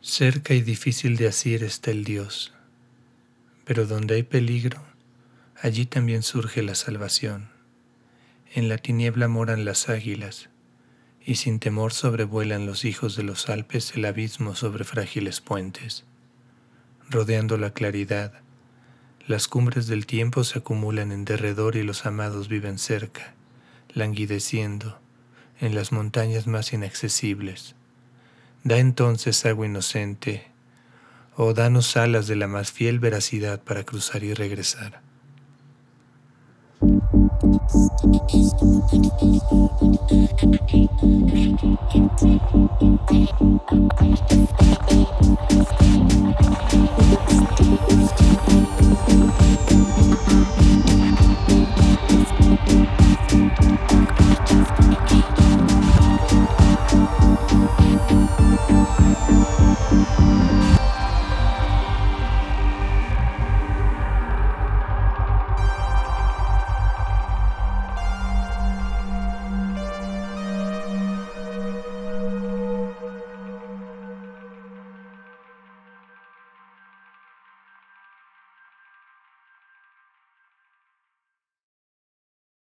Cerca y difícil de asir está el Dios, pero donde hay peligro, allí también surge la salvación. En la tiniebla moran las águilas, y sin temor sobrevuelan los hijos de los Alpes el abismo sobre frágiles puentes. Rodeando la claridad, las cumbres del tiempo se acumulan en derredor y los amados viven cerca, languideciendo en las montañas más inaccesibles Da entonces agua inocente, o danos alas de la más fiel veracidad para cruzar y regresar.